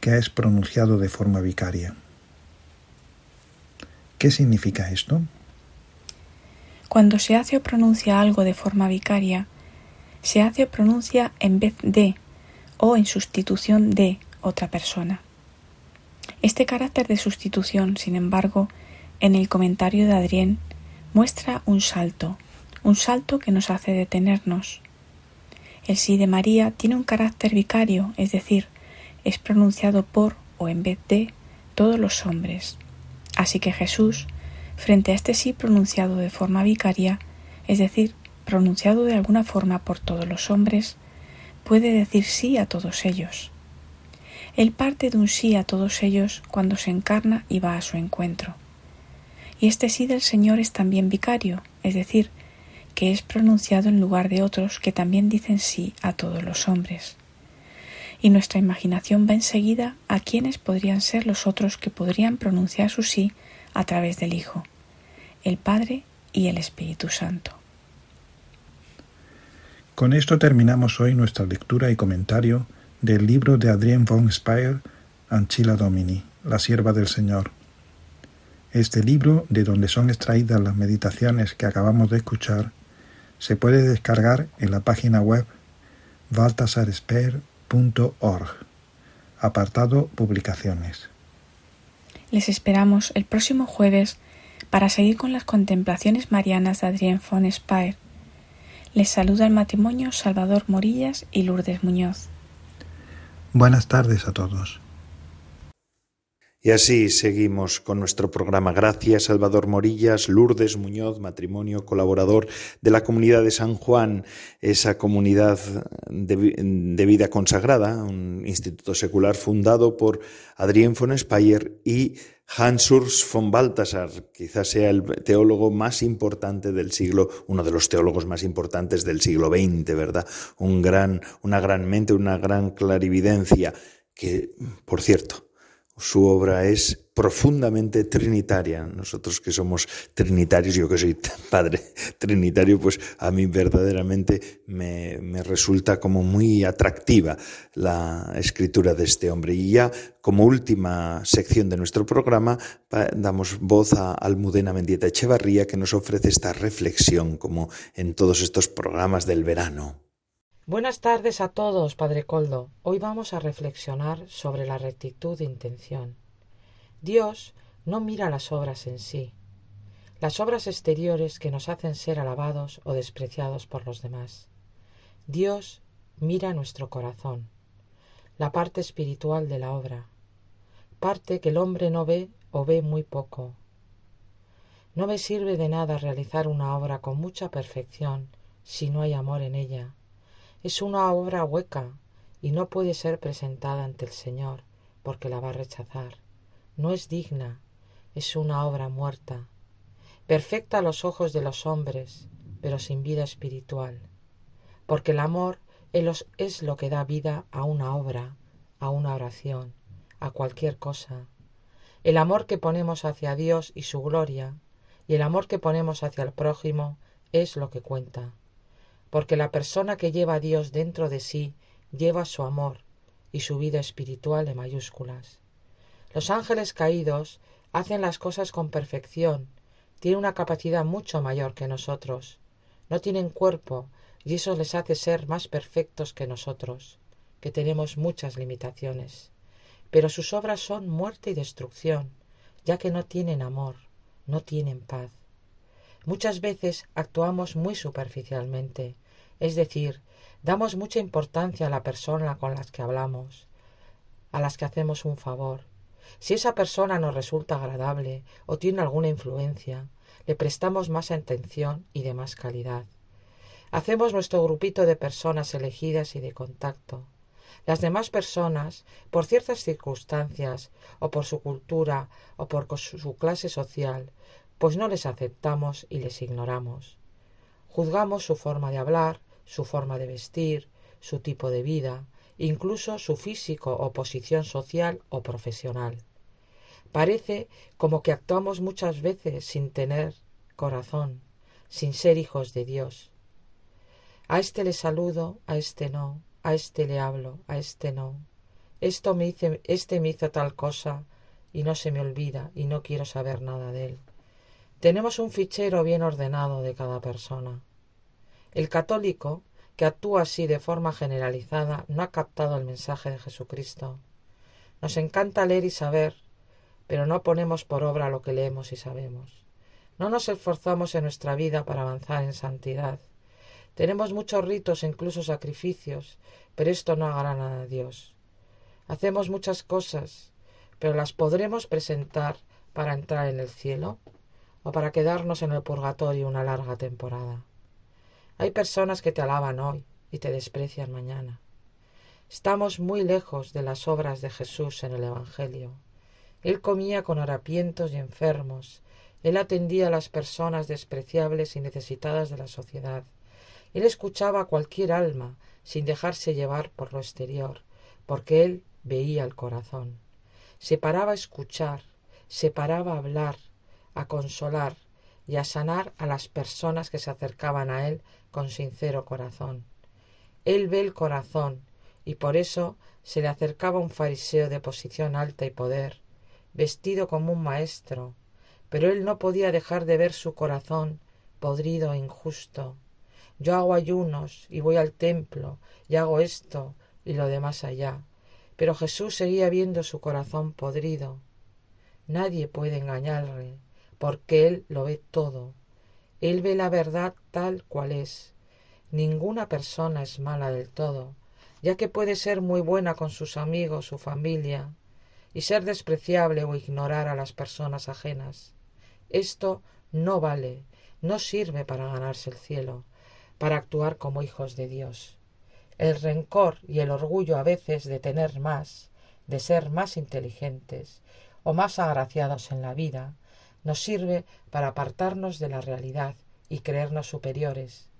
que es pronunciado de forma vicaria. ¿Qué significa esto? Cuando se hace o pronuncia algo de forma vicaria, se hace o pronuncia en vez de o en sustitución de otra persona. Este carácter de sustitución, sin embargo, en el comentario de Adrien, muestra un salto, un salto que nos hace detenernos. El sí de María tiene un carácter vicario, es decir, es pronunciado por o en vez de todos los hombres. Así que Jesús, frente a este sí pronunciado de forma vicaria, es decir, pronunciado de alguna forma por todos los hombres, puede decir sí a todos ellos. Él parte de un sí a todos ellos cuando se encarna y va a su encuentro. Y este sí del Señor es también vicario, es decir, que es pronunciado en lugar de otros que también dicen sí a todos los hombres. Y nuestra imaginación va enseguida a quienes podrían ser los otros que podrían pronunciar su sí a través del Hijo, el Padre y el Espíritu Santo. Con esto terminamos hoy nuestra lectura y comentario del libro de Adrien von Speyer, Anchila Domini, la sierva del Señor. Este libro, de donde son extraídas las meditaciones que acabamos de escuchar, se puede descargar en la página web baltasaresper.org, apartado Publicaciones. Les esperamos el próximo jueves para seguir con las contemplaciones marianas de Adrien von Speyer. Les saluda el matrimonio Salvador Morillas y Lourdes Muñoz. Buenas tardes a todos. Y así seguimos con nuestro programa. Gracias, Salvador Morillas, Lourdes Muñoz, matrimonio colaborador de la comunidad de San Juan, esa comunidad de, vida consagrada, un instituto secular fundado por Adrien von Speyer y Hans Urs von Balthasar, quizás sea el teólogo más importante del siglo, uno de los teólogos más importantes del siglo XX, ¿verdad? Un gran, una gran mente, una gran clarividencia, que, por cierto, su obra es profundamente trinitaria. Nosotros que somos trinitarios, yo que soy padre trinitario, pues a mí verdaderamente me, resulta como muy atractiva la escritura de este hombre. Y ya como última sección de nuestro programa, damos voz a Almudena Mendieta Echevarría, que nos ofrece esta reflexión, como en todos estos programas del verano. Buenas tardes a todos, Padre Coldo. Hoy vamos a reflexionar sobre la rectitud de intención. Dios no mira las obras en sí, las obras exteriores que nos hacen ser alabados o despreciados por los demás. Dios mira nuestro corazón, la parte espiritual de la obra, parte que el hombre no ve o ve muy poco. No me sirve de nada realizar una obra con mucha perfección si no hay amor en ella es una obra hueca y no puede ser presentada ante el Señor porque la va a rechazar. No es digna, es una obra muerta, perfecta a los ojos de los hombres, pero sin vida espiritual, porque el amor es lo que da vida a una obra, a una oración, a cualquier cosa. El amor que ponemos hacia Dios y su gloria, y el amor que ponemos hacia el prójimo, es lo que cuenta porque la persona que lleva a Dios dentro de sí lleva su amor y su vida espiritual en mayúsculas. Los ángeles caídos hacen las cosas con perfección, tienen una capacidad mucho mayor que nosotros, no tienen cuerpo y eso les hace ser más perfectos que nosotros, que tenemos muchas limitaciones. Pero sus obras son muerte y destrucción, ya que no tienen amor, no tienen paz. Muchas veces actuamos muy superficialmente, es decir, damos mucha importancia a la persona con la que hablamos, a las que hacemos un favor. Si esa persona nos resulta agradable o tiene alguna influencia, le prestamos más atención y de más calidad. Hacemos nuestro grupito de personas elegidas y de contacto. Las demás personas, por ciertas circunstancias, o por su cultura, o por su clase social, pues no les aceptamos y les ignoramos. Juzgamos su forma de hablar, su forma de vestir, su tipo de vida, incluso su físico o posición social o profesional. Parece como que actuamos muchas veces sin tener corazón, sin ser hijos de Dios. A este le saludo, a este no, a este le hablo, a este no. Esto me este me hizo tal cosa y no se me olvida y no quiero saber nada de él. Tenemos un fichero bien ordenado de cada persona. El católico, que actúa así de forma generalizada, no ha captado el mensaje de Jesucristo. Nos encanta leer y saber, pero no ponemos por obra lo que leemos y sabemos. No nos esforzamos en nuestra vida para avanzar en santidad. Tenemos muchos ritos e incluso sacrificios, pero esto no agrana a Dios. Hacemos muchas cosas, pero las podremos presentar para entrar en el cielo o para quedarnos en el purgatorio una larga temporada. Hay personas que te alaban hoy y te desprecian mañana. Estamos muy lejos de las obras de Jesús en el Evangelio. Él comía con harapientos y enfermos. Él atendía a las personas despreciables y necesitadas de la sociedad. Él escuchaba a cualquier alma sin dejarse llevar por lo exterior, porque él veía el corazón. Se paraba a escuchar, se paraba a hablar, a consolar y a sanar a las personas que se acercaban a Él con sincero corazón. Él ve el corazón y por eso se le acercaba un fariseo de posición alta y poder, vestido como un maestro, pero él no podía dejar de ver su corazón podrido e injusto. Yo hago ayunos y voy al templo y hago esto y lo demás allá. Pero Jesús seguía viendo su corazón podrido. Nadie puede engañarle, porque Él lo ve todo. Él ve la verdad tal cual es. Ninguna persona es mala del todo, ya que puede ser muy buena con sus amigos, su familia, y ser despreciable o ignorar a las personas ajenas. Esto no vale, no sirve para ganarse el cielo, para actuar como hijos de Dios. El rencor y el orgullo a veces de tener más, de ser más inteligentes o más agraciados en la vida, nos sirve para apartarnos de la realidad y creernos superiores.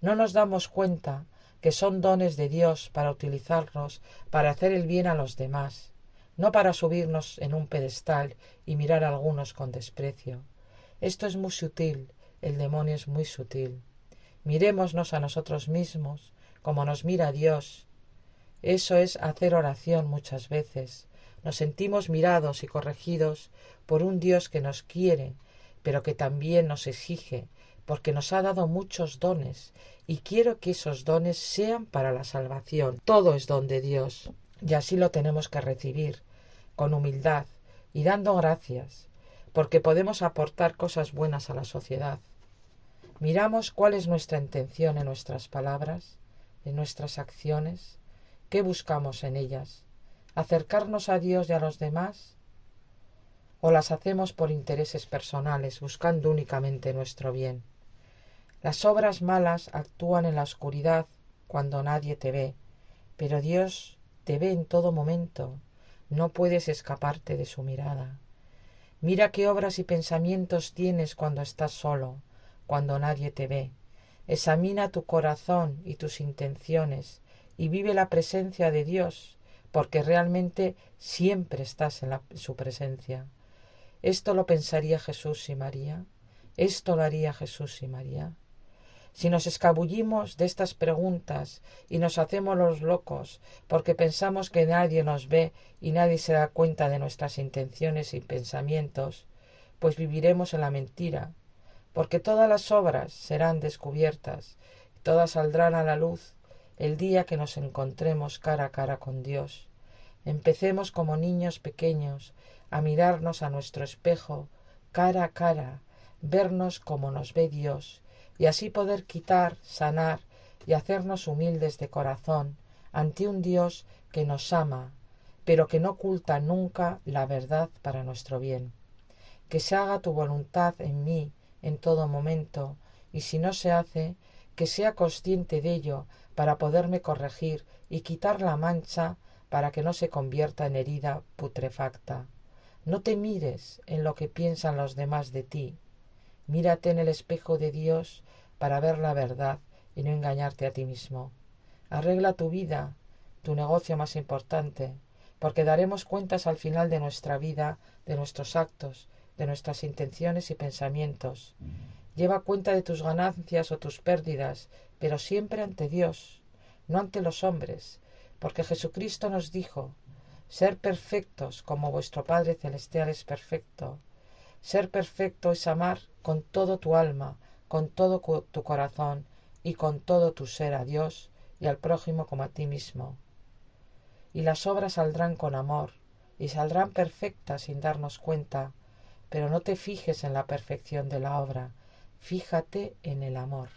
No nos damos cuenta que son dones de Dios para utilizarlos para hacer el bien a los demás, no para subirnos en un pedestal y mirar a algunos con desprecio. Esto es muy sutil, el demonio es muy sutil. Mirémonos a nosotros mismos como nos mira Dios. Eso es hacer oración muchas veces. Nos sentimos mirados y corregidos por un Dios que nos quiere, pero que también nos exige, porque nos ha dado muchos dones, y quiero que esos dones sean para la salvación. Todo es don de Dios, y así lo tenemos que recibir, con humildad y dando gracias, porque podemos aportar cosas buenas a la sociedad. Miramos cuál es nuestra intención en nuestras palabras, en nuestras acciones? ¿Qué buscamos en ellas? ¿Acercarnos a Dios y a los demás? ¿O las hacemos por intereses personales, buscando únicamente nuestro bien? Las obras malas actúan en la oscuridad cuando nadie te ve, pero Dios te ve en todo momento, no puedes escaparte de su mirada. Mira qué obras y pensamientos tienes cuando estás solo, cuando nadie te ve. Examina tu corazón y tus intenciones y vive la presencia de Dios, porque realmente siempre estás en, su presencia. Esto lo pensaría Jesús y María. Esto lo haría Jesús y María. Si nos escabullimos de estas preguntas y nos hacemos los locos porque pensamos que nadie nos ve y nadie se da cuenta de nuestras intenciones y pensamientos, pues viviremos en la mentira porque todas las obras serán descubiertas, todas saldrán a la luz el día que nos encontremos cara a cara con Dios. Empecemos como niños pequeños a mirarnos a nuestro espejo cara a cara, vernos como nos ve Dios, y así poder quitar, sanar y hacernos humildes de corazón ante un Dios que nos ama, pero que no oculta nunca la verdad para nuestro bien. Que se haga tu voluntad en mí en todo momento, y si no se hace, que sea consciente de ello para poderme corregir y quitar la mancha para que no se convierta en herida putrefacta. No te mires en lo que piensan los demás de ti. Mírate en el espejo de Dios para ver la verdad y no engañarte a ti mismo. Arregla tu vida, tu negocio más importante, porque daremos cuentas al final de nuestra vida, de nuestros actos, de nuestras intenciones y pensamientos. Lleva cuenta de tus ganancias o tus pérdidas, pero siempre ante Dios, no ante los hombres, porque Jesucristo nos dijo, ser perfectos como vuestro Padre Celestial es perfecto. Ser perfecto es amar con todo tu alma, con todo tu corazón y con todo tu ser a Dios y al prójimo como a ti mismo. Y las obras saldrán con amor, y saldrán perfectas sin darnos cuenta, pero no te fijes en la perfección de la obra, fíjate en el amor.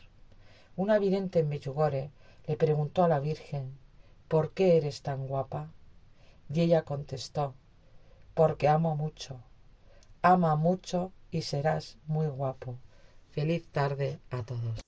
Una vidente en Meyugore le preguntó a la Virgen ¿Por qué eres tan guapa? Y ella contestó Porque amo mucho. Ama mucho y serás muy guapo. Feliz tarde a todos.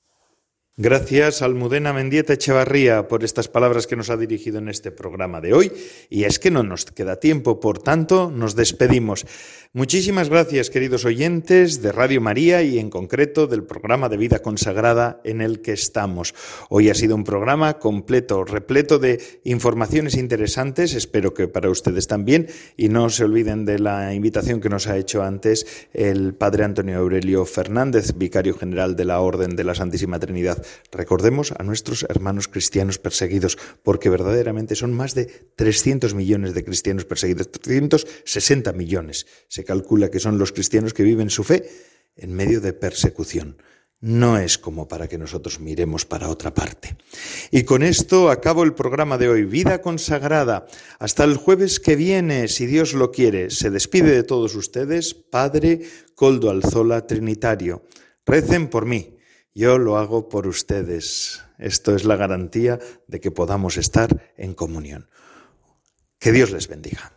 Gracias, Almudena Mendieta Echevarría, por estas palabras que nos ha dirigido en este programa de hoy. Y es que no nos queda tiempo, por tanto, nos despedimos. Muchísimas gracias, queridos oyentes de Radio María y en concreto del programa de vida consagrada en el que estamos. Hoy ha sido un programa completo, repleto de informaciones interesantes, espero que para ustedes también. Y no se olviden de la invitación que nos ha hecho antes el Padre Antonio Aurelio Fernández, vicario general de la Orden de la Santísima Trinidad Recordemos a nuestros hermanos cristianos perseguidos, porque verdaderamente son más de 300 millones de cristianos perseguidos, 360 millones. Se calcula que son los cristianos que viven su fe en medio de persecución. No es como para que nosotros miremos para otra parte. Y con esto acabo el programa de hoy, Vida Consagrada. Hasta el jueves que viene, si Dios lo quiere. Se despide de todos ustedes, Padre Coldo Alzola Trinitario. Recen por mí. Yo lo hago por ustedes. Esto es la garantía de que podamos estar en comunión. Que Dios les bendiga.